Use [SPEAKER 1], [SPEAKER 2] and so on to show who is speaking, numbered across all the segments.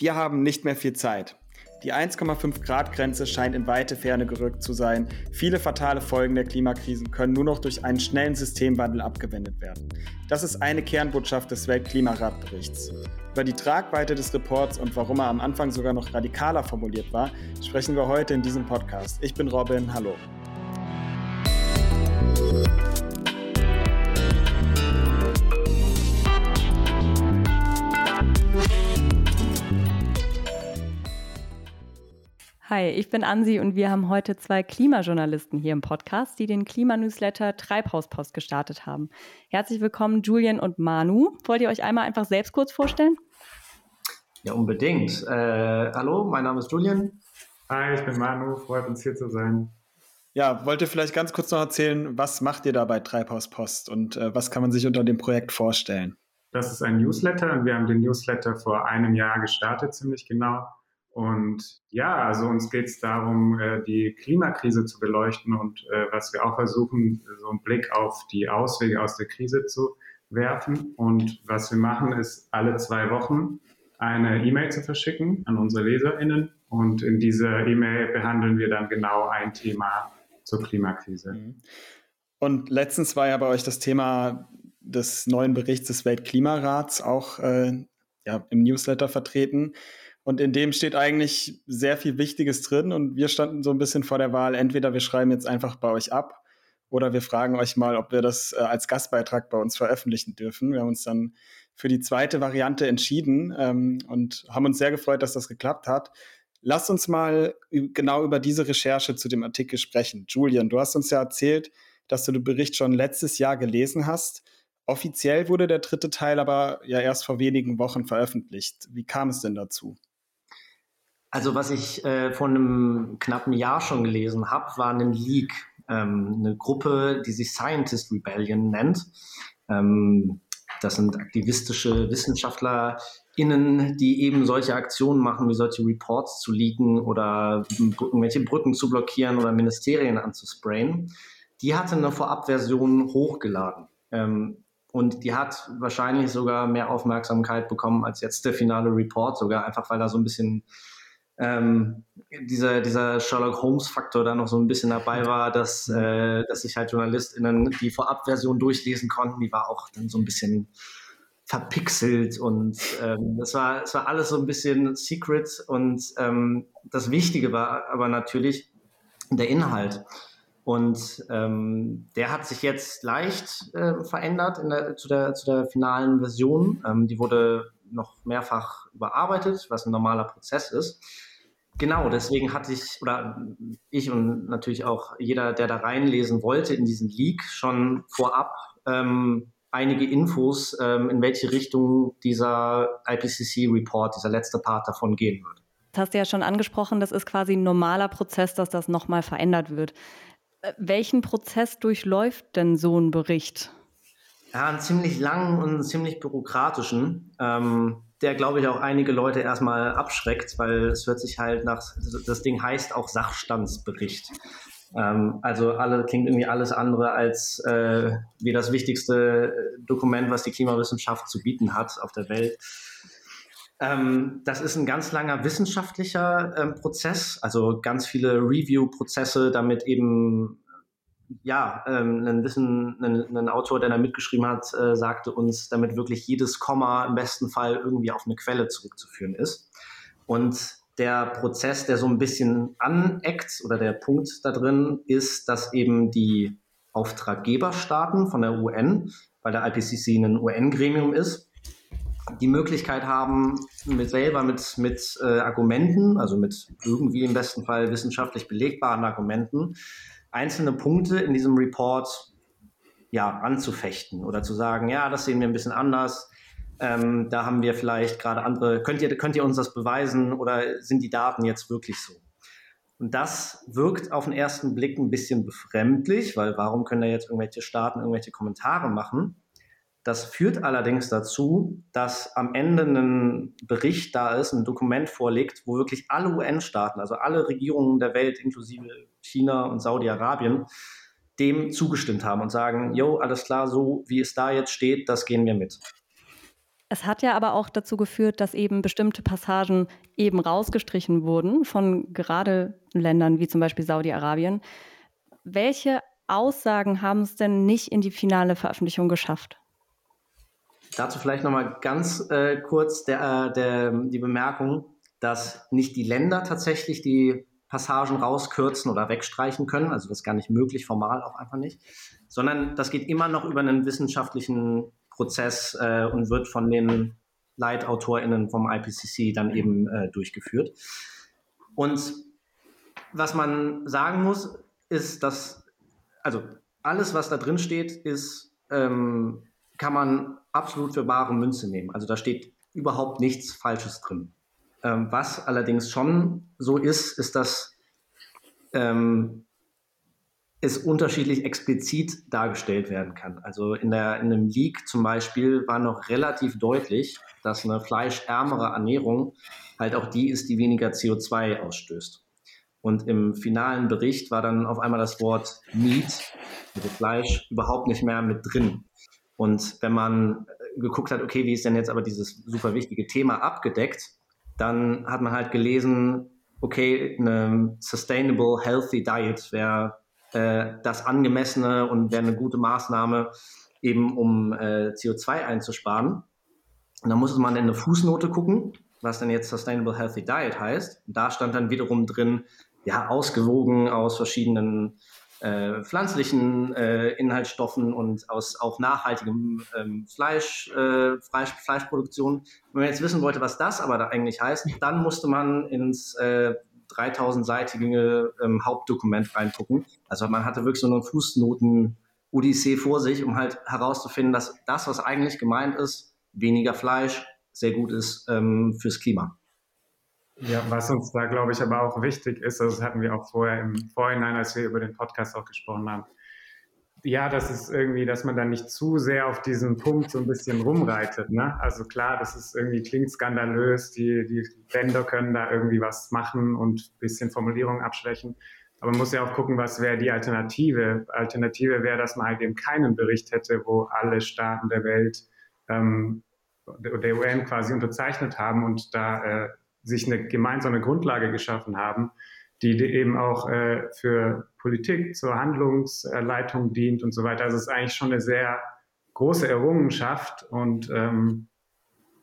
[SPEAKER 1] Wir haben nicht mehr viel Zeit. Die 1,5 Grad Grenze scheint in weite Ferne gerückt zu sein. Viele fatale Folgen der Klimakrisen können nur noch durch einen schnellen Systemwandel abgewendet werden. Das ist eine Kernbotschaft des Weltklimaratberichts. Über die Tragweite des Reports und warum er am Anfang sogar noch radikaler formuliert war, sprechen wir heute in diesem Podcast. Ich bin Robin, hallo.
[SPEAKER 2] Hi, ich bin Ansi und wir haben heute zwei Klimajournalisten hier im Podcast, die den Klimanewsletter Treibhauspost gestartet haben. Herzlich willkommen, Julian und Manu. Wollt ihr euch einmal einfach selbst kurz vorstellen?
[SPEAKER 3] Ja, unbedingt. Äh, hallo, mein Name ist Julian.
[SPEAKER 4] Hi, ich bin Manu, freut uns hier zu sein.
[SPEAKER 1] Ja, wollt ihr vielleicht ganz kurz noch erzählen, was macht ihr da bei Treibhauspost und äh, was kann man sich unter dem Projekt vorstellen?
[SPEAKER 4] Das ist ein Newsletter und wir haben den Newsletter vor einem Jahr gestartet, ziemlich genau. Und ja, also uns geht es darum, äh, die Klimakrise zu beleuchten und äh, was wir auch versuchen, so einen Blick auf die Auswege aus der Krise zu werfen. Und was wir machen, ist alle zwei Wochen eine E-Mail zu verschicken an unsere LeserInnen. Und in dieser E-Mail behandeln wir dann genau ein Thema zur Klimakrise. Mhm.
[SPEAKER 1] Und letztens war ja bei euch das Thema des neuen Berichts des Weltklimarats auch äh, ja, im Newsletter vertreten. Und in dem steht eigentlich sehr viel Wichtiges drin. Und wir standen so ein bisschen vor der Wahl, entweder wir schreiben jetzt einfach bei euch ab oder wir fragen euch mal, ob wir das äh, als Gastbeitrag bei uns veröffentlichen dürfen. Wir haben uns dann für die zweite Variante entschieden ähm, und haben uns sehr gefreut, dass das geklappt hat. Lasst uns mal genau über diese Recherche zu dem Artikel sprechen. Julian, du hast uns ja erzählt, dass du den Bericht schon letztes Jahr gelesen hast. Offiziell wurde der dritte Teil aber ja erst vor wenigen Wochen veröffentlicht. Wie kam es denn dazu?
[SPEAKER 3] Also was ich äh, vor einem knappen Jahr schon gelesen habe, war ein Leak, ähm, eine Gruppe, die sich Scientist Rebellion nennt. Ähm, das sind aktivistische WissenschaftlerInnen, die eben solche Aktionen machen, wie solche Reports zu leaken oder irgendwelche Brücken zu blockieren oder Ministerien anzusprayen. Die hatte eine Vorabversion hochgeladen. Ähm, und die hat wahrscheinlich sogar mehr Aufmerksamkeit bekommen als jetzt der finale Report, sogar einfach weil da so ein bisschen ähm, dieser, dieser Sherlock Holmes-Faktor da noch so ein bisschen dabei war, dass, äh, dass sich halt JournalistInnen die Vorabversion durchlesen konnten, die war auch dann so ein bisschen verpixelt und ähm, das war, es war alles so ein bisschen secret und ähm, das Wichtige war aber natürlich der Inhalt. Und ähm, der hat sich jetzt leicht äh, verändert in der, zu, der, zu der finalen Version. Ähm, die wurde noch mehrfach überarbeitet, was ein normaler Prozess ist. Genau, deswegen hatte ich, oder ich und natürlich auch jeder, der da reinlesen wollte in diesen Leak, schon vorab ähm, einige Infos, ähm, in welche Richtung dieser IPCC-Report, dieser letzte Part davon gehen wird.
[SPEAKER 2] Das hast du ja schon angesprochen, das ist quasi ein normaler Prozess, dass das nochmal verändert wird. Äh, welchen Prozess durchläuft denn so ein Bericht?
[SPEAKER 3] Ja, einen ziemlich langen und ziemlich bürokratischen. Ähm, der, glaube ich, auch einige Leute erstmal abschreckt, weil es hört sich halt nach, das Ding heißt auch Sachstandsbericht. Ähm, also alle klingt irgendwie alles andere als äh, wie das wichtigste Dokument, was die Klimawissenschaft zu bieten hat auf der Welt. Ähm, das ist ein ganz langer wissenschaftlicher ähm, Prozess, also ganz viele Review-Prozesse, damit eben ja, ähm, ein, Wissen, ein, ein, Autor, der da mitgeschrieben hat, äh, sagte uns, damit wirklich jedes Komma im besten Fall irgendwie auf eine Quelle zurückzuführen ist. Und der Prozess, der so ein bisschen aneckt oder der Punkt da drin ist, dass eben die Auftraggeberstaaten von der UN, weil der IPCC ein UN-Gremium ist, die Möglichkeit haben, mit selber mit, mit äh, Argumenten, also mit irgendwie im besten Fall wissenschaftlich belegbaren Argumenten, einzelne Punkte in diesem Report ja, anzufechten oder zu sagen, ja, das sehen wir ein bisschen anders. Ähm, da haben wir vielleicht gerade andere, könnt ihr, könnt ihr uns das beweisen oder sind die Daten jetzt wirklich so? Und das wirkt auf den ersten Blick ein bisschen befremdlich, weil warum können da jetzt irgendwelche Staaten irgendwelche Kommentare machen? Das führt allerdings dazu, dass am Ende ein Bericht da ist, ein Dokument vorliegt, wo wirklich alle UN-Staaten, also alle Regierungen der Welt, inklusive China und Saudi-Arabien, dem zugestimmt haben und sagen, jo, alles klar, so wie es da jetzt steht, das gehen wir mit.
[SPEAKER 2] Es hat ja aber auch dazu geführt, dass eben bestimmte Passagen eben rausgestrichen wurden von gerade Ländern wie zum Beispiel Saudi-Arabien. Welche Aussagen haben es denn nicht in die finale Veröffentlichung geschafft?
[SPEAKER 3] Dazu vielleicht nochmal ganz äh, kurz der, äh, der, die Bemerkung, dass nicht die Länder tatsächlich die Passagen rauskürzen oder wegstreichen können. Also das ist gar nicht möglich, formal auch einfach nicht. Sondern das geht immer noch über einen wissenschaftlichen Prozess äh, und wird von den LeitautorInnen vom IPCC dann eben äh, durchgeführt. Und was man sagen muss, ist, dass also alles, was da drin steht, ist, ähm, kann man absolut für bare Münze nehmen. Also da steht überhaupt nichts Falsches drin. Ähm, was allerdings schon so ist, ist, dass ähm, es unterschiedlich explizit dargestellt werden kann. Also in, der, in einem Leak zum Beispiel war noch relativ deutlich, dass eine fleischärmere Ernährung halt auch die ist, die weniger CO2 ausstößt. Und im finalen Bericht war dann auf einmal das Wort Meat, also Fleisch, überhaupt nicht mehr mit drin. Und wenn man geguckt hat, okay, wie ist denn jetzt aber dieses super wichtige Thema abgedeckt, dann hat man halt gelesen, okay, eine sustainable, healthy diet wäre äh, das angemessene und wäre eine gute Maßnahme, eben um äh, CO2 einzusparen. Und dann musste man in eine Fußnote gucken, was denn jetzt Sustainable Healthy Diet heißt. Und da stand dann wiederum drin, ja, ausgewogen aus verschiedenen äh, pflanzlichen äh, Inhaltsstoffen und aus auch nachhaltigem ähm, Fleisch, äh, Fleisch, Fleischproduktion. Wenn man jetzt wissen wollte, was das aber da eigentlich heißt, dann musste man ins äh, 3000-seitige ähm, Hauptdokument reingucken. Also man hatte wirklich so eine Fußnoten-Odyssee vor sich, um halt herauszufinden, dass das, was eigentlich gemeint ist, weniger Fleisch, sehr gut ist ähm, fürs Klima.
[SPEAKER 4] Ja, was uns da, glaube ich, aber auch wichtig ist, das hatten wir auch vorher im Vorhinein, als wir über den Podcast auch gesprochen haben, ja, das ist irgendwie, dass man dann nicht zu sehr auf diesen Punkt so ein bisschen rumreitet. Ne? Also klar, das ist irgendwie, klingt skandalös, die, die Länder können da irgendwie was machen und bisschen Formulierungen abschwächen. Aber man muss ja auch gucken, was wäre die Alternative. Alternative wäre, dass man halt eben keinen Bericht hätte, wo alle Staaten der Welt ähm, der UN quasi unterzeichnet haben und da äh, sich eine gemeinsame Grundlage geschaffen haben, die eben auch äh, für Politik zur Handlungsleitung dient und so weiter. Also es ist eigentlich schon eine sehr große Errungenschaft und ähm,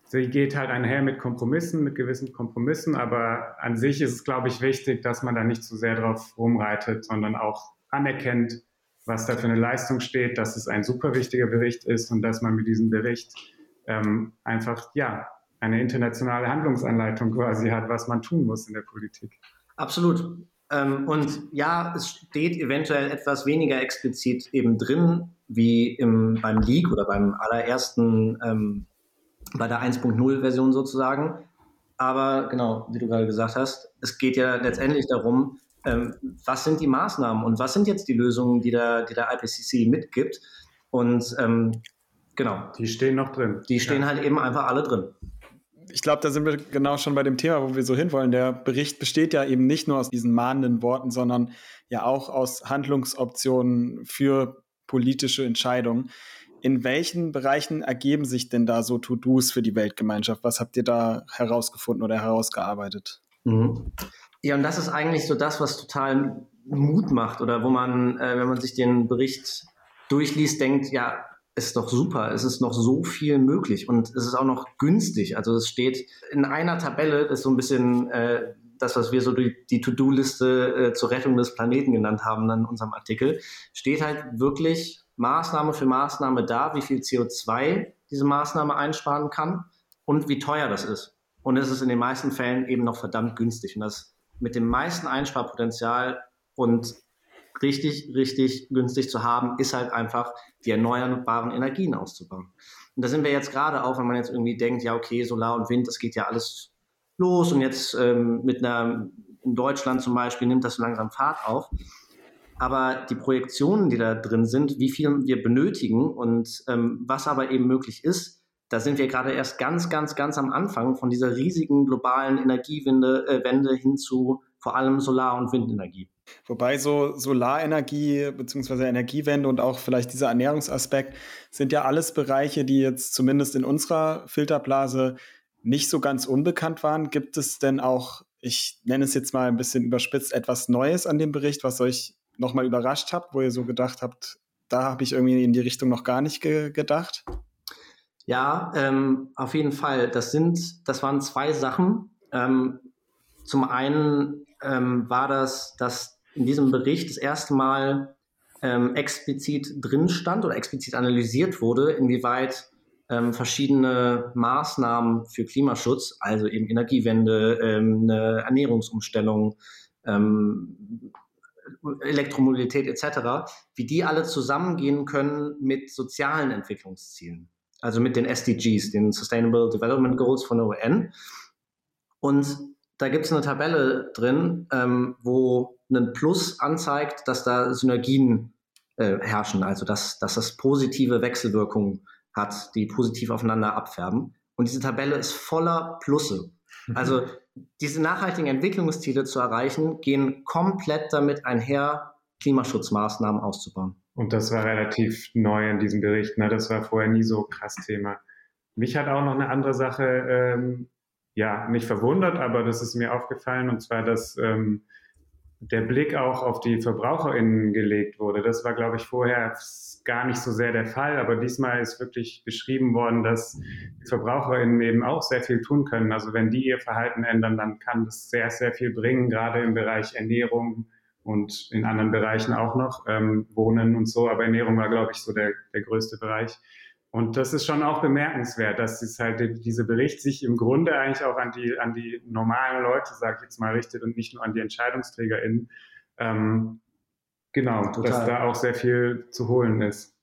[SPEAKER 4] sie geht halt einher mit Kompromissen, mit gewissen Kompromissen, aber an sich ist es, glaube ich, wichtig, dass man da nicht zu sehr drauf rumreitet, sondern auch anerkennt, was da für eine Leistung steht, dass es ein super wichtiger Bericht ist und dass man mit diesem Bericht ähm, einfach, ja, eine internationale Handlungsanleitung quasi hat, was man tun muss in der Politik.
[SPEAKER 3] Absolut. Ähm, und ja, es steht eventuell etwas weniger explizit eben drin, wie im, beim Leak oder beim allerersten, ähm, bei der 1.0-Version sozusagen. Aber genau, wie du gerade gesagt hast, es geht ja letztendlich darum, ähm, was sind die Maßnahmen und was sind jetzt die Lösungen, die der, die der IPCC mitgibt. Und ähm, genau.
[SPEAKER 4] Die stehen noch drin.
[SPEAKER 3] Die stehen ja. halt eben einfach alle drin
[SPEAKER 1] ich glaube, da sind wir genau schon bei dem Thema, wo wir so hinwollen. Der Bericht besteht ja eben nicht nur aus diesen mahnenden Worten, sondern ja auch aus Handlungsoptionen für politische Entscheidungen. In welchen Bereichen ergeben sich denn da so To-Dos für die Weltgemeinschaft? Was habt ihr da herausgefunden oder herausgearbeitet?
[SPEAKER 3] Mhm. Ja, und das ist eigentlich so das, was total Mut macht oder wo man, äh, wenn man sich den Bericht durchliest, denkt, ja, ist doch super. Es ist noch so viel möglich und es ist auch noch günstig. Also es steht in einer Tabelle, das ist so ein bisschen äh, das, was wir so die, die To-Do-Liste äh, zur Rettung des Planeten genannt haben in unserem Artikel, steht halt wirklich Maßnahme für Maßnahme da, wie viel CO2 diese Maßnahme einsparen kann und wie teuer das ist. Und es ist in den meisten Fällen eben noch verdammt günstig. Und das mit dem meisten Einsparpotenzial und richtig, richtig günstig zu haben, ist halt einfach die erneuerbaren Energien auszubauen. Und da sind wir jetzt gerade auch, wenn man jetzt irgendwie denkt, ja, okay, Solar und Wind, das geht ja alles los und jetzt ähm, mit einer, in Deutschland zum Beispiel nimmt das so langsam Fahrt auf. Aber die Projektionen, die da drin sind, wie viel wir benötigen und ähm, was aber eben möglich ist, da sind wir gerade erst ganz, ganz, ganz am Anfang von dieser riesigen globalen Energiewende äh, Wende hin zu vor allem Solar- und Windenergie.
[SPEAKER 1] Wobei so Solarenergie bzw. Energiewende und auch vielleicht dieser Ernährungsaspekt sind ja alles Bereiche, die jetzt zumindest in unserer Filterblase nicht so ganz unbekannt waren. Gibt es denn auch, ich nenne es jetzt mal ein bisschen überspitzt, etwas Neues an dem Bericht, was euch nochmal überrascht habt, wo ihr so gedacht habt, da habe ich irgendwie in die Richtung noch gar nicht ge gedacht?
[SPEAKER 3] Ja, ähm, auf jeden Fall. Das sind, das waren zwei Sachen. Ähm, zum einen ähm, war das, dass in diesem Bericht das erste Mal ähm, explizit drin stand oder explizit analysiert wurde, inwieweit ähm, verschiedene Maßnahmen für Klimaschutz, also eben Energiewende, ähm, eine Ernährungsumstellung, ähm, Elektromobilität etc., wie die alle zusammengehen können mit sozialen Entwicklungszielen, also mit den SDGs, den Sustainable Development Goals von der UN. Und da gibt es eine Tabelle drin, ähm, wo ein Plus anzeigt, dass da Synergien äh, herrschen, also dass, dass das positive Wechselwirkungen hat, die positiv aufeinander abfärben. Und diese Tabelle ist voller Plusse. Mhm. Also diese nachhaltigen Entwicklungsziele zu erreichen, gehen komplett damit einher, Klimaschutzmaßnahmen auszubauen.
[SPEAKER 4] Und das war relativ neu in diesem Bericht. Ne? Das war vorher nie so krass Thema. Mich hat auch noch eine andere Sache, ähm, ja, nicht verwundert, aber das ist mir aufgefallen, und zwar, dass ähm, der Blick auch auf die VerbraucherInnen gelegt wurde. Das war, glaube ich, vorher gar nicht so sehr der Fall, aber diesmal ist wirklich beschrieben worden, dass die VerbraucherInnen eben auch sehr viel tun können. Also wenn die ihr Verhalten ändern, dann kann das sehr, sehr viel bringen, gerade im Bereich Ernährung und in anderen Bereichen auch noch, ähm, Wohnen und so. Aber Ernährung war, glaube ich, so der, der größte Bereich. Und das ist schon auch bemerkenswert, dass es halt dieser Bericht sich im Grunde eigentlich auch an die, an die normalen Leute, sag ich jetzt mal, richtet und nicht nur an die EntscheidungsträgerInnen. Ähm, genau, Total. dass da auch sehr viel zu holen ist.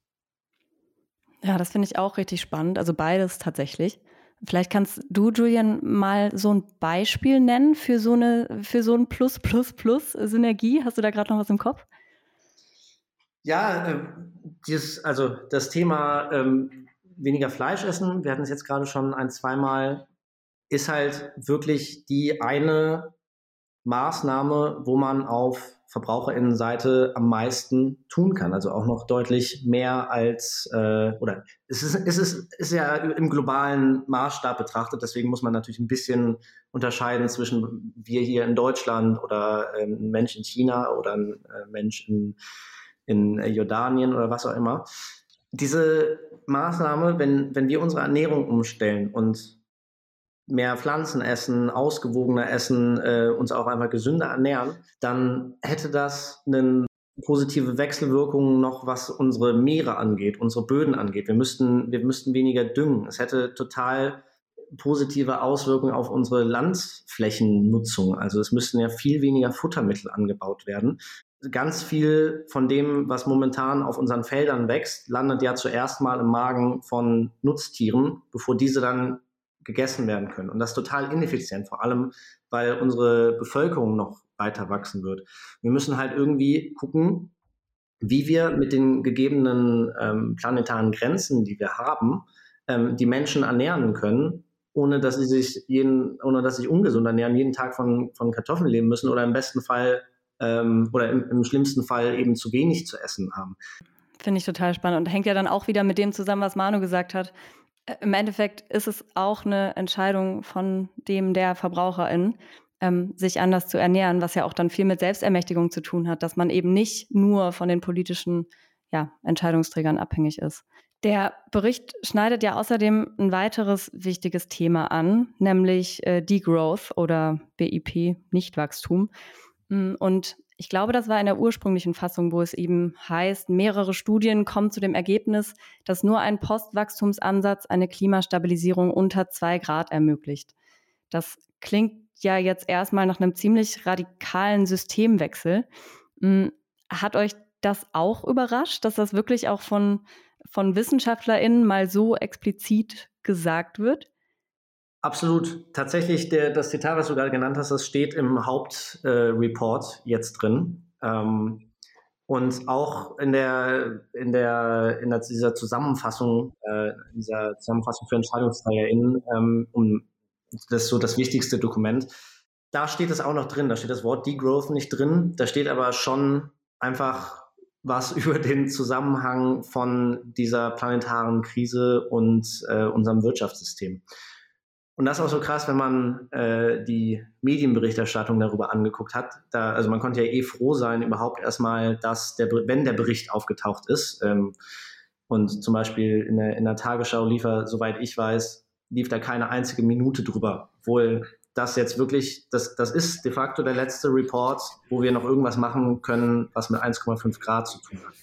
[SPEAKER 2] Ja, das finde ich auch richtig spannend. Also beides tatsächlich. Vielleicht kannst du, Julian, mal so ein Beispiel nennen für so eine, für so ein Plus, Plus, Plus Synergie. Hast du da gerade noch was im Kopf?
[SPEAKER 3] Ja, äh, dieses, also das Thema ähm, weniger Fleisch essen, wir hatten es jetzt gerade schon ein, zweimal, ist halt wirklich die eine Maßnahme, wo man auf Verbraucherinnenseite am meisten tun kann. Also auch noch deutlich mehr als, äh, oder es ist, es ist, ist ja im globalen Maßstab betrachtet, deswegen muss man natürlich ein bisschen unterscheiden zwischen wir hier in Deutschland oder äh, ein Mensch in China oder ein äh, Mensch in, in Jordanien oder was auch immer diese Maßnahme, wenn, wenn wir unsere Ernährung umstellen und mehr Pflanzen essen, ausgewogener essen, äh, uns auch einfach gesünder ernähren, dann hätte das eine positive Wechselwirkung noch, was unsere Meere angeht, unsere Böden angeht. Wir müssten, wir müssten weniger düngen. Es hätte total positive Auswirkungen auf unsere Landflächennutzung. Also es müssten ja viel weniger Futtermittel angebaut werden ganz viel von dem, was momentan auf unseren Feldern wächst, landet ja zuerst mal im Magen von Nutztieren, bevor diese dann gegessen werden können. Und das ist total ineffizient, vor allem, weil unsere Bevölkerung noch weiter wachsen wird. Wir müssen halt irgendwie gucken, wie wir mit den gegebenen ähm, planetaren Grenzen, die wir haben, ähm, die Menschen ernähren können, ohne dass sie sich jeden, ohne dass sie ungesund ernähren, jeden Tag von, von Kartoffeln leben müssen oder im besten Fall ähm, oder im, im schlimmsten Fall eben zu wenig zu essen haben.
[SPEAKER 2] Finde ich total spannend und hängt ja dann auch wieder mit dem zusammen, was Manu gesagt hat. Im Endeffekt ist es auch eine Entscheidung von dem der Verbraucherin, ähm, sich anders zu ernähren, was ja auch dann viel mit Selbstermächtigung zu tun hat, dass man eben nicht nur von den politischen ja, Entscheidungsträgern abhängig ist. Der Bericht schneidet ja außerdem ein weiteres wichtiges Thema an, nämlich äh, Degrowth oder BIP, Nichtwachstum. Mm, und ich glaube, das war in der ursprünglichen Fassung, wo es eben heißt, mehrere Studien kommen zu dem Ergebnis, dass nur ein Postwachstumsansatz eine Klimastabilisierung unter zwei Grad ermöglicht. Das klingt ja jetzt erstmal nach einem ziemlich radikalen Systemwechsel. Mm, hat euch das auch überrascht, dass das wirklich auch von, von WissenschaftlerInnen mal so explizit gesagt wird?
[SPEAKER 3] Absolut. Tatsächlich, der, das Zitat, was du gerade genannt hast, das steht im Hauptreport äh, jetzt drin. Ähm, und auch in der, in der, in der, dieser Zusammenfassung, äh, dieser Zusammenfassung für EntscheidungsträgerInnen, ähm, um, das ist so das wichtigste Dokument. da steht es auch noch drin. Da steht das Wort Degrowth nicht drin. Da steht aber schon einfach was über den Zusammenhang von dieser planetaren Krise und äh, unserem Wirtschaftssystem. Und das ist auch so krass, wenn man äh, die Medienberichterstattung darüber angeguckt hat. Da, also man konnte ja eh froh sein, überhaupt erstmal, dass der, wenn der Bericht aufgetaucht ist, ähm, und zum Beispiel in der, in der Tagesschau lief er, soweit ich weiß, lief da keine einzige Minute drüber. Obwohl das jetzt wirklich, das, das ist de facto der letzte Report, wo wir noch irgendwas machen können, was mit 1,5 Grad zu tun hat.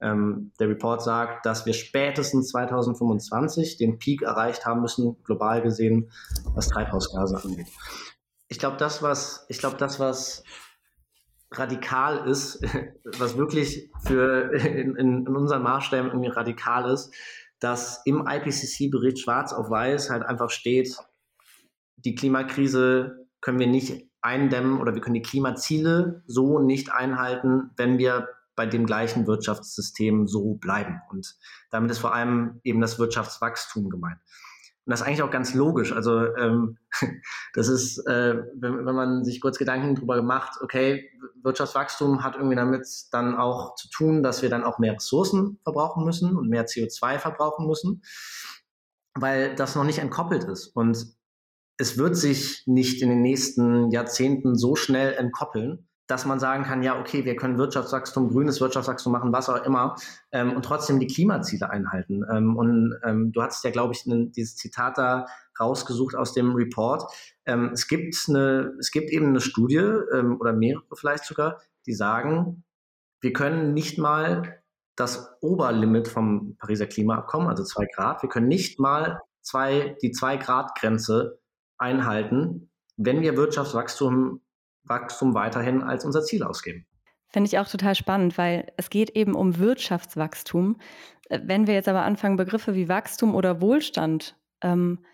[SPEAKER 3] Ähm, der Report sagt, dass wir spätestens 2025 den Peak erreicht haben müssen, global gesehen, was Treibhausgase angeht. Ich glaube, das, was, ich glaube, das, was radikal ist, was wirklich für in, in, unseren Maßstäben irgendwie radikal ist, dass im IPCC-Bericht schwarz auf weiß halt einfach steht, die Klimakrise können wir nicht eindämmen oder wir können die Klimaziele so nicht einhalten, wenn wir bei dem gleichen Wirtschaftssystem so bleiben. Und damit ist vor allem eben das Wirtschaftswachstum gemeint. Und das ist eigentlich auch ganz logisch. Also ähm, das ist, äh, wenn, wenn man sich kurz Gedanken darüber gemacht, okay, Wirtschaftswachstum hat irgendwie damit dann auch zu tun, dass wir dann auch mehr Ressourcen verbrauchen müssen und mehr CO2 verbrauchen müssen, weil das noch nicht entkoppelt ist. Und es wird sich nicht in den nächsten Jahrzehnten so schnell entkoppeln, dass man sagen kann, ja, okay, wir können Wirtschaftswachstum, grünes Wirtschaftswachstum machen, was auch immer, ähm, und trotzdem die Klimaziele einhalten. Ähm, und ähm, du hattest ja, glaube ich, ne, dieses Zitat da rausgesucht aus dem Report. Ähm, es gibt eine, es gibt eben eine Studie ähm, oder mehrere vielleicht sogar, die sagen, wir können nicht mal das Oberlimit vom Pariser Klimaabkommen, also zwei Grad, wir können nicht mal zwei, die zwei Grad Grenze einhalten, wenn wir Wirtschaftswachstum Wachstum weiterhin als unser Ziel ausgeben.
[SPEAKER 2] Finde ich auch total spannend, weil es geht eben um Wirtschaftswachstum. Äh, wenn wir jetzt aber anfangen, Begriffe wie Wachstum oder Wohlstand ähm,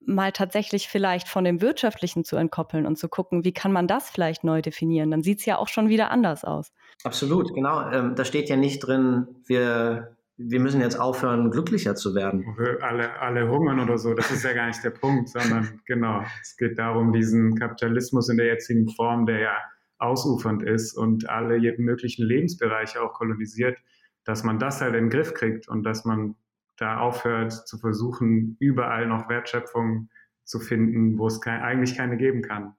[SPEAKER 2] mal tatsächlich vielleicht von dem Wirtschaftlichen zu entkoppeln und zu gucken, wie kann man das vielleicht neu definieren, dann sieht es ja auch schon wieder anders aus.
[SPEAKER 3] Absolut, genau. Ähm, da steht ja nicht drin, wir wir müssen jetzt aufhören, glücklicher zu werden.
[SPEAKER 4] Alle, alle hungern oder so, das ist ja gar nicht der Punkt, sondern genau, es geht darum, diesen Kapitalismus in der jetzigen Form, der ja ausufernd ist und alle möglichen Lebensbereiche auch kolonisiert, dass man das halt in den Griff kriegt und dass man da aufhört zu versuchen, überall noch Wertschöpfung zu finden, wo es kein, eigentlich keine geben kann.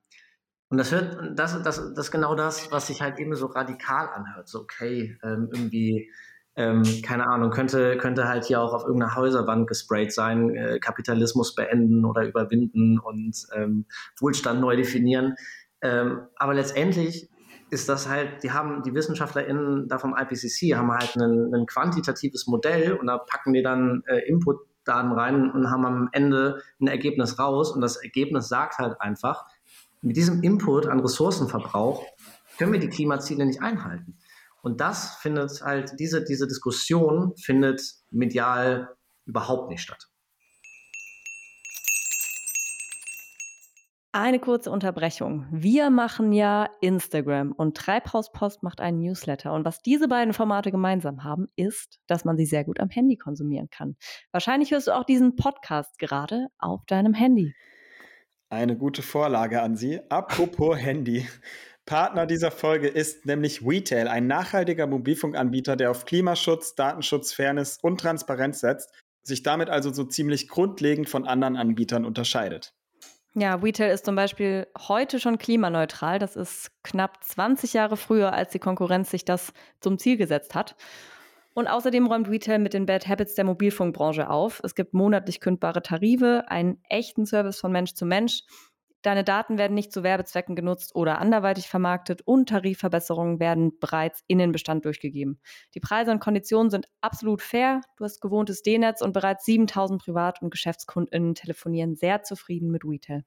[SPEAKER 3] Und das hört, das, das, das ist genau das, was sich halt eben so radikal anhört. So, okay, ähm, irgendwie ähm, keine Ahnung, könnte, könnte halt hier auch auf irgendeiner Häuserwand gesprayt sein, äh, Kapitalismus beenden oder überwinden und ähm, Wohlstand neu definieren. Ähm, aber letztendlich ist das halt, die haben, die WissenschaftlerInnen da vom IPCC haben halt ein, quantitatives Modell und da packen die dann äh, Inputdaten rein und haben am Ende ein Ergebnis raus und das Ergebnis sagt halt einfach, mit diesem Input an Ressourcenverbrauch können wir die Klimaziele nicht einhalten. Und das findet halt, diese, diese Diskussion findet medial überhaupt nicht statt.
[SPEAKER 2] Eine kurze Unterbrechung. Wir machen ja Instagram und Treibhauspost macht einen Newsletter. Und was diese beiden Formate gemeinsam haben, ist, dass man sie sehr gut am Handy konsumieren kann. Wahrscheinlich hörst du auch diesen Podcast gerade auf deinem Handy.
[SPEAKER 1] Eine gute Vorlage an Sie. Apropos Handy. Partner dieser Folge ist nämlich Retail, ein nachhaltiger Mobilfunkanbieter, der auf Klimaschutz, Datenschutz, Fairness und Transparenz setzt, sich damit also so ziemlich grundlegend von anderen Anbietern unterscheidet.
[SPEAKER 2] Ja, Retail ist zum Beispiel heute schon klimaneutral. Das ist knapp 20 Jahre früher, als die Konkurrenz sich das zum Ziel gesetzt hat. Und außerdem räumt Retail mit den Bad Habits der Mobilfunkbranche auf. Es gibt monatlich kündbare Tarife, einen echten Service von Mensch zu Mensch Deine Daten werden nicht zu Werbezwecken genutzt oder anderweitig vermarktet und Tarifverbesserungen werden bereits in den Bestand durchgegeben. Die Preise und Konditionen sind absolut fair. Du hast gewohntes D-Netz und bereits 7000 Privat- und GeschäftskundInnen telefonieren sehr zufrieden mit Retail.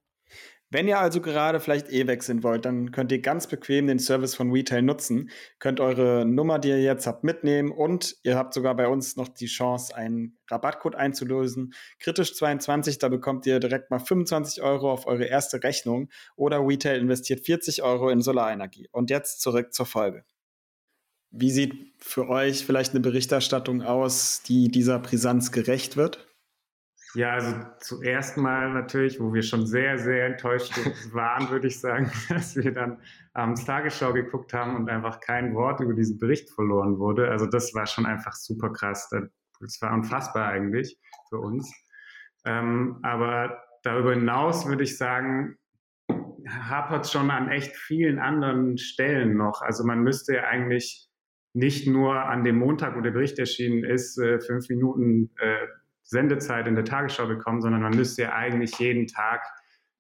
[SPEAKER 1] Wenn ihr also gerade vielleicht eh wechseln wollt, dann könnt ihr ganz bequem den Service von Retail nutzen, könnt eure Nummer, die ihr jetzt habt, mitnehmen und ihr habt sogar bei uns noch die Chance, einen Rabattcode einzulösen. Kritisch 22, da bekommt ihr direkt mal 25 Euro auf eure erste Rechnung oder Retail investiert 40 Euro in Solarenergie. Und jetzt zurück zur Folge. Wie sieht für euch vielleicht eine Berichterstattung aus, die dieser Brisanz gerecht wird?
[SPEAKER 4] Ja, also zuerst mal natürlich, wo wir schon sehr, sehr enttäuscht waren, würde ich sagen, dass wir dann abends Tagesschau geguckt haben und einfach kein Wort über diesen Bericht verloren wurde. Also das war schon einfach super krass. Das war unfassbar eigentlich für uns. Ähm, aber darüber hinaus würde ich sagen, hapert schon an echt vielen anderen Stellen noch. Also man müsste ja eigentlich nicht nur an dem Montag, wo der Bericht erschienen ist, äh, fünf Minuten äh, Sendezeit in der Tagesschau bekommen, sondern man müsste ja eigentlich jeden Tag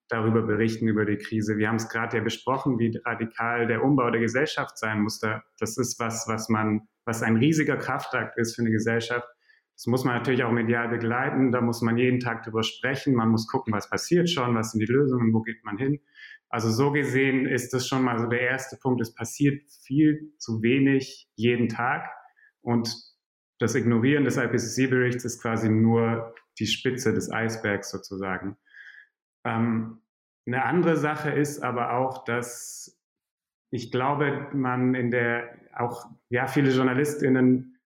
[SPEAKER 4] darüber berichten, über die Krise. Wir haben es gerade ja besprochen, wie radikal der Umbau der Gesellschaft sein muss. Das ist was, was man, was ein riesiger Kraftakt ist für eine Gesellschaft. Das muss man natürlich auch medial begleiten. Da muss man jeden Tag darüber sprechen. Man muss gucken, was passiert schon, was sind die Lösungen, wo geht man hin. Also so gesehen ist das schon mal so der erste Punkt. Es passiert viel zu wenig jeden Tag und das Ignorieren des IPCC-Berichts ist quasi nur die Spitze des Eisbergs sozusagen. Ähm, eine andere Sache ist aber auch, dass ich glaube, man in der auch ja viele JournalistInnen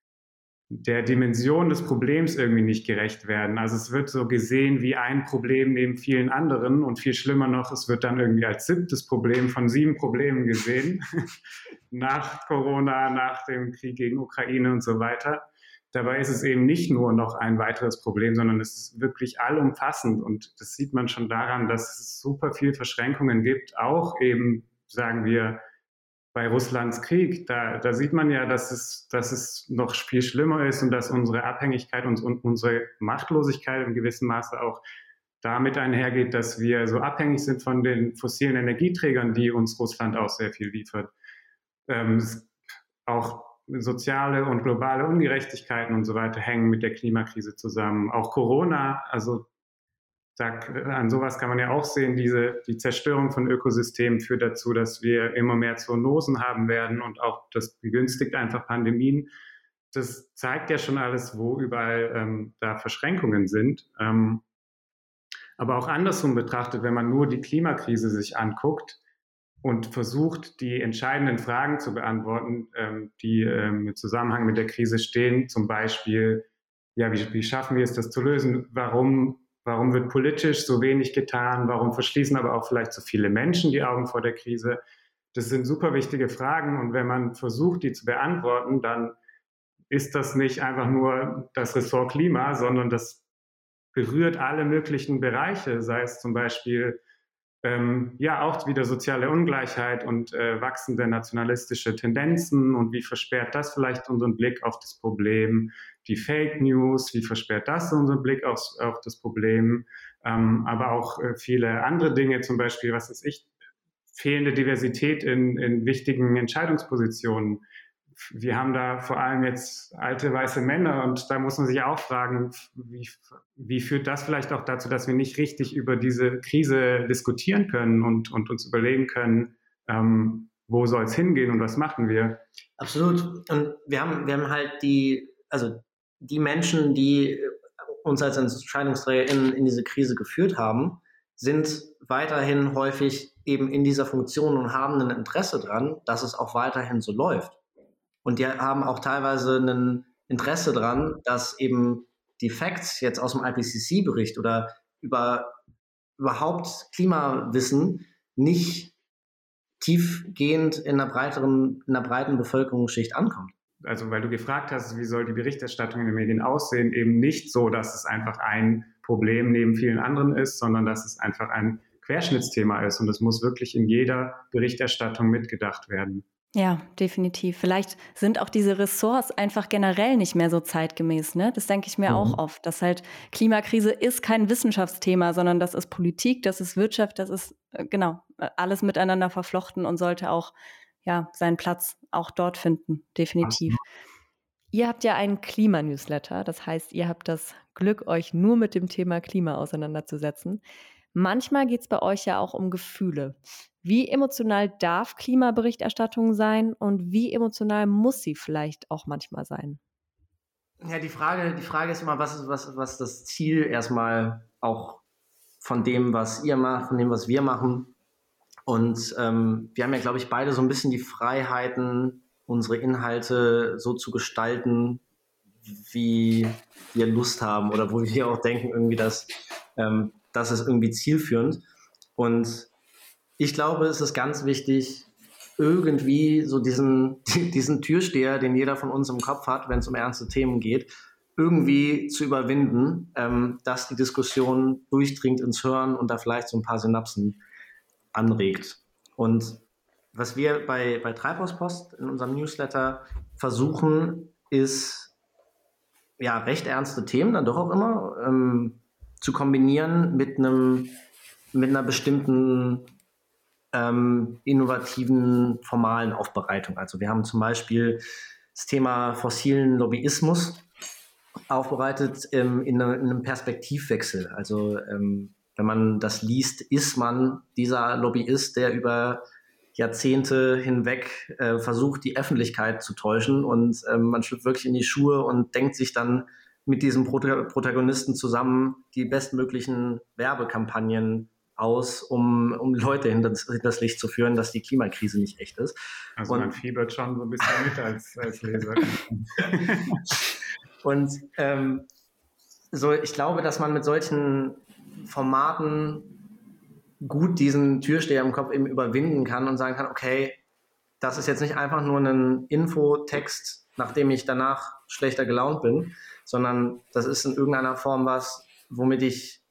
[SPEAKER 4] der Dimension des Problems irgendwie nicht gerecht werden. Also es wird so gesehen wie ein Problem neben vielen anderen und viel schlimmer noch, es wird dann irgendwie als siebtes Problem von sieben Problemen gesehen, nach Corona, nach dem Krieg gegen Ukraine und so weiter. Dabei ist es eben nicht nur noch ein weiteres Problem, sondern es ist wirklich allumfassend und das sieht man schon daran, dass es super viel Verschränkungen gibt, auch eben, sagen wir, bei Russlands Krieg, da, da sieht man ja, dass es, dass es noch viel schlimmer ist und dass unsere Abhängigkeit und, und unsere Machtlosigkeit im gewissen Maße auch damit einhergeht, dass wir so abhängig sind von den fossilen Energieträgern, die uns Russland auch sehr viel liefert. Ähm, auch soziale und globale Ungerechtigkeiten und so weiter hängen mit der Klimakrise zusammen. Auch Corona, also da, an sowas kann man ja auch sehen, diese, die Zerstörung von Ökosystemen führt dazu, dass wir immer mehr Zoonosen haben werden und auch das begünstigt einfach Pandemien. Das zeigt ja schon alles, wo überall ähm, da Verschränkungen sind. Ähm, aber auch andersrum betrachtet, wenn man nur die Klimakrise sich anguckt und versucht, die entscheidenden Fragen zu beantworten, ähm, die ähm, im Zusammenhang mit der Krise stehen, zum Beispiel, ja, wie, wie schaffen wir es, das zu lösen? Warum Warum wird politisch so wenig getan? Warum verschließen aber auch vielleicht so viele Menschen die Augen vor der Krise? Das sind super wichtige Fragen und wenn man versucht, die zu beantworten, dann ist das nicht einfach nur das Ressort Klima, sondern das berührt alle möglichen Bereiche, sei es zum Beispiel ähm, ja auch wieder soziale Ungleichheit und äh, wachsende nationalistische Tendenzen. Und wie versperrt das vielleicht unseren Blick auf das Problem, die Fake News, wie versperrt das unseren Blick auf, auf das Problem, ähm, aber auch äh, viele andere Dinge, zum Beispiel, was ist ich, fehlende Diversität in, in wichtigen Entscheidungspositionen. Wir haben da vor allem jetzt alte weiße Männer und da muss man sich auch fragen, wie, wie führt das vielleicht auch dazu, dass wir nicht richtig über diese Krise diskutieren können und, und uns überlegen können, ähm, wo soll es hingehen und was machen wir?
[SPEAKER 3] Absolut. Und wir haben, wir haben halt die, also die Menschen, die uns als Entscheidungsträger in, in diese Krise geführt haben, sind weiterhin häufig eben in dieser Funktion und haben ein Interesse dran, dass es auch weiterhin so läuft. Und die haben auch teilweise ein Interesse dran, dass eben die Facts jetzt aus dem IPCC-Bericht oder über überhaupt Klimawissen nicht tiefgehend in einer breiteren, in einer breiten Bevölkerungsschicht ankommt
[SPEAKER 4] also weil du gefragt hast, wie soll die Berichterstattung in den Medien aussehen, eben nicht so, dass es einfach ein Problem neben vielen anderen ist, sondern dass es einfach ein Querschnittsthema ist und es muss wirklich in jeder Berichterstattung mitgedacht werden.
[SPEAKER 2] Ja, definitiv. Vielleicht sind auch diese Ressorts einfach generell nicht mehr so zeitgemäß. Ne? Das denke ich mir mhm. auch oft, dass halt Klimakrise ist kein Wissenschaftsthema, sondern das ist Politik, das ist Wirtschaft, das ist äh, genau alles miteinander verflochten und sollte auch ja, seinen Platz auch dort finden, definitiv. Ihr habt ja einen Klimanewsletter, das heißt, ihr habt das Glück, euch nur mit dem Thema Klima auseinanderzusetzen. Manchmal geht es bei euch ja auch um Gefühle. Wie emotional darf Klimaberichterstattung sein und wie emotional muss sie vielleicht auch manchmal sein?
[SPEAKER 3] Ja, die Frage, die Frage ist immer, was ist, was, was das Ziel erstmal auch von dem, was ihr macht, von dem, was wir machen. Und ähm, wir haben ja, glaube ich, beide so ein bisschen die Freiheiten, unsere Inhalte so zu gestalten, wie wir Lust haben oder wo wir auch denken, irgendwie, dass ähm, das ist irgendwie zielführend. Und ich glaube, es ist ganz wichtig, irgendwie so diesen, diesen Türsteher, den jeder von uns im Kopf hat, wenn es um ernste Themen geht, irgendwie zu überwinden, ähm, dass die Diskussion durchdringt ins Hören und da vielleicht so ein paar Synapsen anregt. Und was wir bei, bei Treibhauspost in unserem Newsletter versuchen, ist ja recht ernste Themen dann doch auch immer ähm, zu kombinieren mit einem mit einer bestimmten ähm, innovativen formalen Aufbereitung. Also wir haben zum Beispiel das Thema fossilen Lobbyismus aufbereitet ähm, in, in, einem Perspektivwechsel. Also ähm, wenn man das liest, ist man dieser Lobbyist, der über Jahrzehnte hinweg äh, versucht, die Öffentlichkeit zu täuschen und ähm, man schlüpft wirklich in die Schuhe und denkt sich dann mit diesem Protagonisten zusammen die bestmöglichen Werbekampagnen aus, um, um Leute hinter das, Licht zu führen, dass die Klimakrise nicht echt ist.
[SPEAKER 4] Also und, man fiebert schon so ein bisschen mit als, als Leser.
[SPEAKER 3] und ähm, so, ich glaube, dass man mit solchen Formaten gut diesen Türsteher im Kopf eben überwinden kann und sagen kann, okay, das ist jetzt nicht einfach nur ein Infotext, nachdem ich danach schlechter gelaunt bin, sondern das ist in irgendeiner Form was, womit ich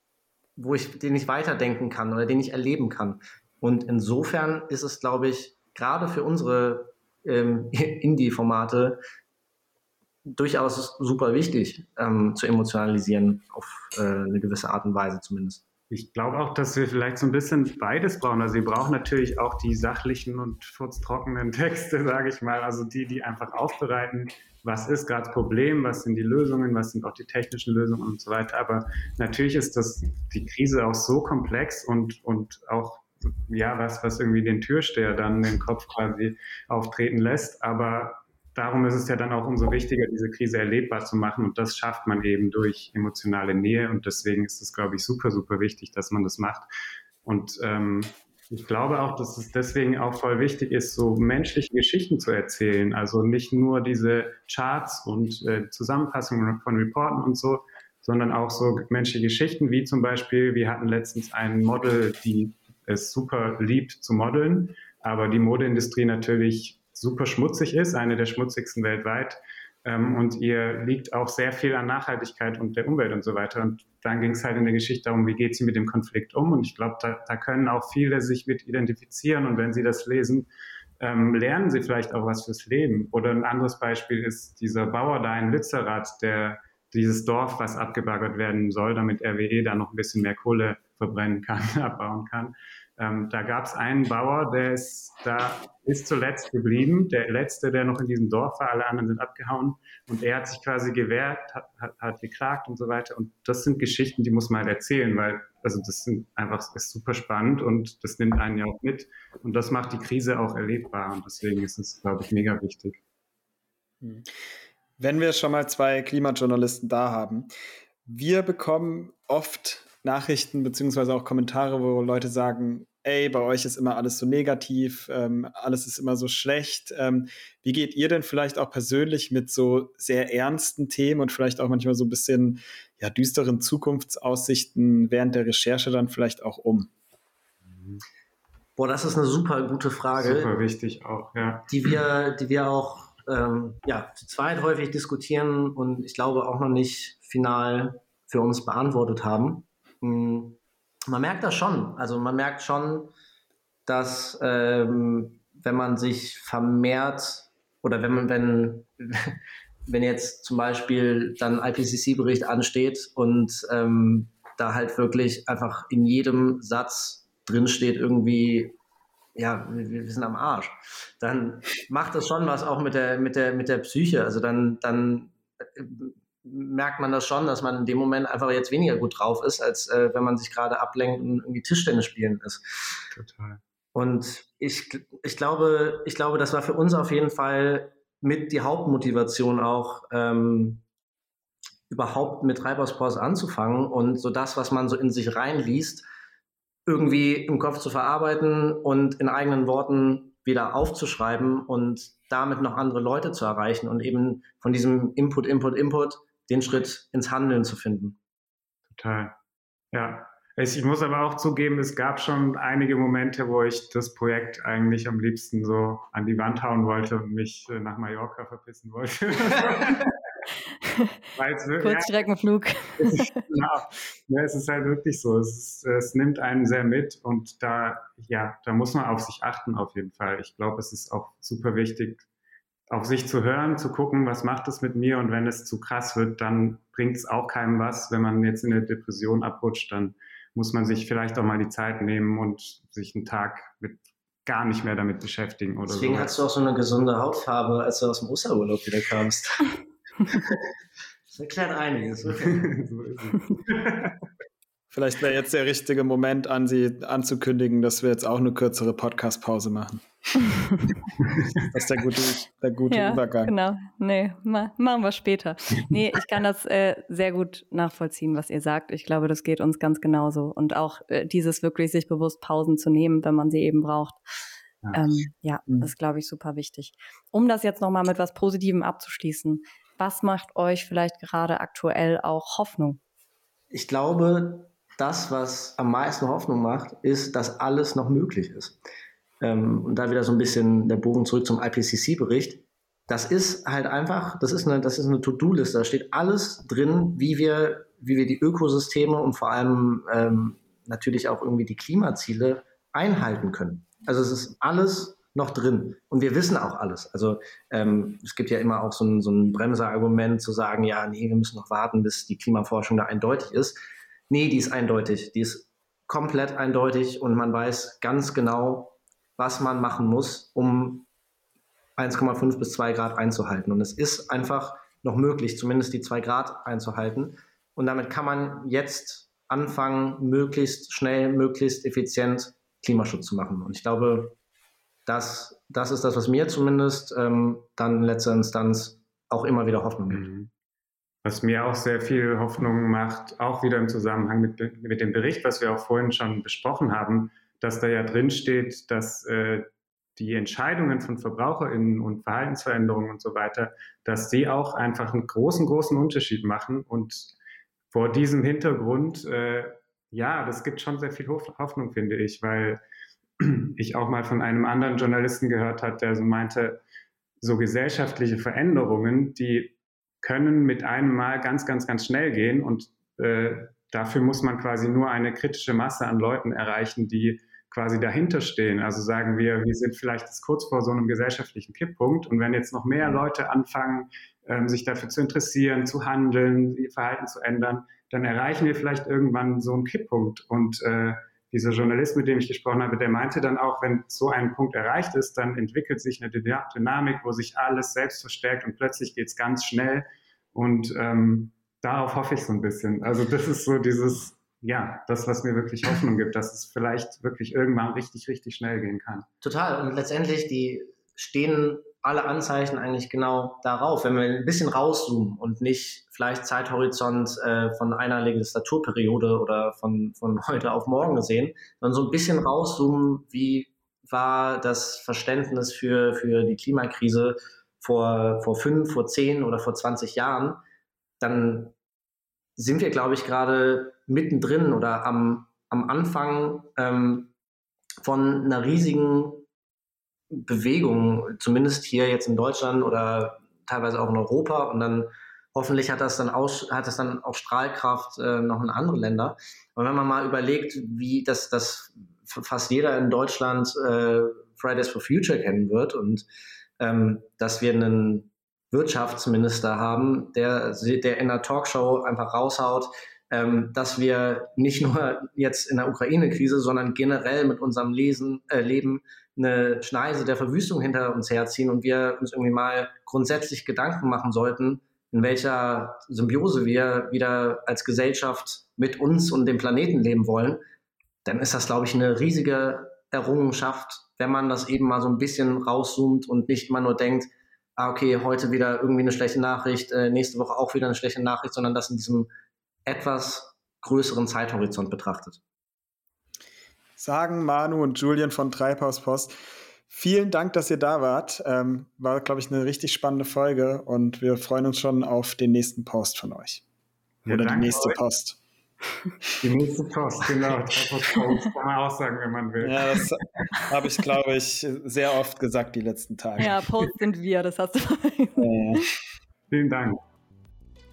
[SPEAKER 3] wo ich, den ich weiterdenken kann oder den ich erleben kann. Und insofern ist es, glaube ich, gerade für unsere ähm, Indie-Formate durchaus super wichtig ähm, zu emotionalisieren, auf äh, eine gewisse Art und Weise zumindest.
[SPEAKER 4] Ich glaube auch, dass wir vielleicht so ein bisschen beides brauchen. Also wir brauchen natürlich auch die sachlichen und furztrockenen Texte, sage ich mal, also die, die einfach aufbereiten, was ist gerade das Problem, was sind die Lösungen, was sind auch die technischen Lösungen und so weiter. Aber natürlich ist das die Krise auch so komplex und, und auch ja, was, was irgendwie den Türsteher dann den Kopf quasi auftreten lässt. Aber darum ist es ja dann auch umso wichtiger, diese Krise erlebbar zu machen. Und das schafft man eben durch emotionale Nähe. Und deswegen ist es, glaube ich, super, super wichtig, dass man das macht. Und ähm, ich glaube auch, dass es deswegen auch voll wichtig ist, so menschliche Geschichten zu erzählen. Also nicht nur diese Charts und äh, Zusammenfassungen von Reporten und so, sondern auch so menschliche Geschichten, wie zum Beispiel, wir hatten letztens ein Model, die es super liebt zu modeln, aber die Modeindustrie natürlich super schmutzig ist, eine der schmutzigsten weltweit. Ähm, und ihr liegt auch sehr viel an Nachhaltigkeit und der Umwelt und so weiter. Und dann ging es halt in der Geschichte darum, wie geht sie mit dem Konflikt um. Und ich glaube, da, da, können auch viele sich mit identifizieren. Und wenn sie das lesen, ähm, lernen sie vielleicht auch was fürs Leben. Oder ein anderes Beispiel ist dieser Bauer da in Lützerath, der dieses Dorf, was abgebaggert werden soll, damit RWE da noch ein bisschen mehr Kohle verbrennen kann, abbauen kann. Ähm, da gab es einen Bauer, der ist da bis zuletzt geblieben, der letzte, der noch in diesem Dorf war, alle anderen sind abgehauen und er hat sich quasi gewehrt, hat, hat, hat geklagt und so weiter. Und das sind Geschichten, die muss man halt erzählen, weil also das sind einfach ist super spannend und das nimmt einen ja auch mit und das macht die Krise auch erlebbar und deswegen ist es, glaube ich, mega wichtig.
[SPEAKER 1] Hm. Wenn wir schon mal zwei Klimajournalisten da haben, wir bekommen oft Nachrichten beziehungsweise auch Kommentare, wo Leute sagen, ey, bei euch ist immer alles so negativ, ähm, alles ist immer so schlecht. Ähm, wie geht ihr denn vielleicht auch persönlich mit so sehr ernsten Themen und vielleicht auch manchmal so ein bisschen ja, düsteren Zukunftsaussichten während der Recherche dann vielleicht auch um?
[SPEAKER 3] Boah, das ist eine super gute Frage.
[SPEAKER 4] Super wichtig auch, ja.
[SPEAKER 3] Die wir, die wir auch ähm, ja, zu zweit häufig diskutieren und ich glaube auch noch nicht final für uns beantwortet haben. Hm, man merkt das schon. Also man merkt schon, dass ähm, wenn man sich vermehrt oder wenn man, wenn, wenn jetzt zum Beispiel dann IPCC-Bericht ansteht und ähm, da halt wirklich einfach in jedem Satz drinsteht irgendwie, ja, wir, wir sind am Arsch, dann macht das schon was auch mit der, mit der, mit der Psyche. Also dann, dann äh, merkt man das schon, dass man in dem Moment einfach jetzt weniger gut drauf ist, als äh, wenn man sich gerade ablenkt und irgendwie Tischtennis spielen ist. Total. Und ich, ich, glaube, ich glaube, das war für uns auf jeden Fall mit die Hauptmotivation auch, ähm, überhaupt mit Treibhauspost anzufangen und so das, was man so in sich reinliest, irgendwie im Kopf zu verarbeiten und in eigenen Worten wieder aufzuschreiben und damit noch andere Leute zu erreichen und eben von diesem Input, Input, Input den Schritt ins Handeln zu finden.
[SPEAKER 4] Total. Ja. Ich muss aber auch zugeben, es gab schon einige Momente, wo ich das Projekt eigentlich am liebsten so an die Wand hauen wollte und mich äh, nach Mallorca verpissen wollte.
[SPEAKER 2] Kurzstreckenflug.
[SPEAKER 4] Ja, es, ist, ja, es ist halt wirklich so. Es, ist, es, nimmt einen sehr mit und da, ja, da muss man auf sich achten auf jeden Fall. Ich glaube, es ist auch super wichtig, auf sich zu hören, zu gucken, was macht es mit mir und wenn es zu krass wird, dann bringt es auch keinem was. Wenn man jetzt in eine Depression abrutscht, dann muss man sich vielleicht auch mal die Zeit nehmen und sich einen Tag mit gar nicht mehr damit beschäftigen oder
[SPEAKER 3] Deswegen
[SPEAKER 4] so.
[SPEAKER 3] hast du auch so eine gesunde Hautfarbe, als du aus dem Osterurlaub wieder kamst. das erklärt einiges. Okay. so ist
[SPEAKER 1] es. Vielleicht wäre jetzt der richtige Moment, an Sie anzukündigen, dass wir jetzt auch eine kürzere Podcast-Pause machen. das ist der gute, der gute ja, Übergang.
[SPEAKER 2] Genau. Nee, ma machen wir später. Nee, ich kann das äh, sehr gut nachvollziehen, was ihr sagt. Ich glaube, das geht uns ganz genauso. Und auch äh, dieses wirklich sich bewusst Pausen zu nehmen, wenn man sie eben braucht. Ja, ähm, ja mhm. das ist, glaube ich, super wichtig. Um das jetzt nochmal mit was Positivem abzuschließen, was macht euch vielleicht gerade aktuell auch Hoffnung?
[SPEAKER 3] Ich glaube, das, was am meisten Hoffnung macht, ist, dass alles noch möglich ist. Ähm, und da wieder so ein bisschen der Bogen zurück zum IPCC-Bericht. Das ist halt einfach, das ist eine, eine To-Do-Liste. Da steht alles drin, wie wir, wie wir die Ökosysteme und vor allem ähm, natürlich auch irgendwie die Klimaziele einhalten können. Also es ist alles noch drin. Und wir wissen auch alles. Also ähm, es gibt ja immer auch so ein, so ein Bremserargument zu sagen, ja, nee, wir müssen noch warten, bis die Klimaforschung da eindeutig ist. Nee, die ist eindeutig. Die ist komplett eindeutig und man weiß ganz genau, was man machen muss, um 1,5 bis 2 Grad einzuhalten. Und es ist einfach noch möglich, zumindest die 2 Grad einzuhalten. Und damit kann man jetzt anfangen, möglichst schnell, möglichst effizient Klimaschutz zu machen. Und ich glaube, das, das ist das, was mir zumindest ähm, dann in letzter Instanz auch immer wieder Hoffnung gibt.
[SPEAKER 4] Was mir auch sehr viel Hoffnung macht, auch wieder im Zusammenhang mit, mit dem Bericht, was wir auch vorhin schon besprochen haben, dass da ja drin steht, dass äh, die Entscheidungen von VerbraucherInnen und Verhaltensveränderungen und so weiter, dass die auch einfach einen großen, großen Unterschied machen. Und vor diesem Hintergrund, äh, ja, das gibt schon sehr viel Hoffnung, finde ich, weil ich auch mal von einem anderen Journalisten gehört habe, der so meinte, so gesellschaftliche Veränderungen, die können mit einem Mal ganz, ganz, ganz schnell gehen und äh, dafür muss man quasi nur eine kritische Masse an Leuten erreichen, die quasi dahinter stehen. Also sagen wir, wir sind vielleicht kurz vor so einem gesellschaftlichen Kipppunkt und wenn jetzt noch mehr Leute anfangen, ähm, sich dafür zu interessieren, zu handeln, ihr Verhalten zu ändern, dann erreichen wir vielleicht irgendwann so einen Kipppunkt und äh, dieser Journalist, mit dem ich gesprochen habe, der meinte dann auch, wenn so ein Punkt erreicht ist, dann entwickelt sich eine Dynamik, wo sich alles selbst verstärkt und plötzlich geht es ganz schnell. Und ähm, darauf hoffe ich so ein bisschen. Also das ist so dieses, ja, das, was mir wirklich Hoffnung gibt, dass es vielleicht wirklich irgendwann richtig, richtig schnell gehen kann.
[SPEAKER 3] Total. Und letztendlich, die stehen alle Anzeichen eigentlich genau darauf. Wenn wir ein bisschen rauszoomen und nicht vielleicht Zeithorizont äh, von einer Legislaturperiode oder von, von heute auf morgen sehen, sondern so ein bisschen rauszoomen, wie war das Verständnis für, für die Klimakrise vor, vor fünf, vor zehn oder vor 20 Jahren, dann sind wir, glaube ich, gerade mittendrin oder am, am Anfang ähm, von einer riesigen Bewegung, zumindest hier jetzt in Deutschland oder teilweise auch in Europa und dann hoffentlich hat das dann, aus, hat das dann auch Strahlkraft äh, noch in andere Länder. Aber wenn man mal überlegt, wie das, das fast jeder in Deutschland äh, Fridays for Future kennen wird und ähm, dass wir einen Wirtschaftsminister haben, der, der in der Talkshow einfach raushaut, ähm, dass wir nicht nur jetzt in der Ukraine-Krise, sondern generell mit unserem Lesen, äh, Leben eine Schneise der Verwüstung hinter uns herziehen und wir uns irgendwie mal grundsätzlich Gedanken machen sollten, in welcher Symbiose wir wieder als Gesellschaft mit uns und dem Planeten leben wollen, dann ist das, glaube ich, eine riesige Errungenschaft, wenn man das eben mal so ein bisschen rauszoomt und nicht immer nur denkt, ah, okay, heute wieder irgendwie eine schlechte Nachricht, äh, nächste Woche auch wieder eine schlechte Nachricht, sondern das in diesem etwas größeren Zeithorizont betrachtet.
[SPEAKER 1] Sagen Manu und Julian von Treibhauspost, Vielen Dank, dass ihr da wart. Ähm, war, glaube ich, eine richtig spannende Folge und wir freuen uns schon auf den nächsten Post von euch. Ja, Oder die nächste euch. Post.
[SPEAKER 4] Die nächste Post, genau. Post kann man auch sagen, wenn man will.
[SPEAKER 1] Ja, das habe ich, glaube ich, sehr oft gesagt die letzten Tage.
[SPEAKER 2] Ja, Post sind wir, das hast du.
[SPEAKER 4] Ja. Vielen Dank.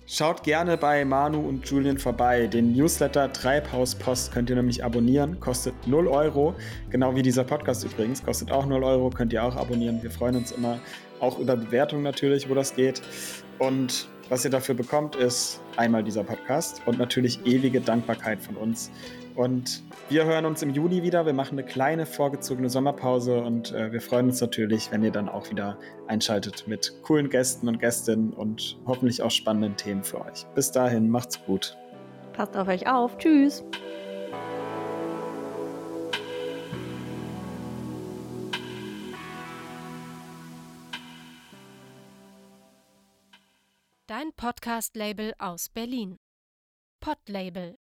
[SPEAKER 1] Schaut gerne bei Manu und Julian vorbei. Den Newsletter Treibhauspost könnt ihr nämlich abonnieren. Kostet 0 Euro. Genau wie dieser Podcast übrigens. Kostet auch 0 Euro. Könnt ihr auch abonnieren. Wir freuen uns immer. Auch über Bewertungen natürlich, wo das geht. Und was ihr dafür bekommt, ist einmal dieser Podcast und natürlich ewige Dankbarkeit von uns. Und wir hören uns im Juni wieder. Wir machen eine kleine vorgezogene Sommerpause und äh, wir freuen uns natürlich, wenn ihr dann auch wieder einschaltet mit coolen Gästen und Gästinnen und hoffentlich auch spannenden Themen für euch. Bis dahin, macht's gut.
[SPEAKER 2] Passt auf euch auf. Tschüss.
[SPEAKER 5] Dein Podcast-Label aus Berlin. Podlabel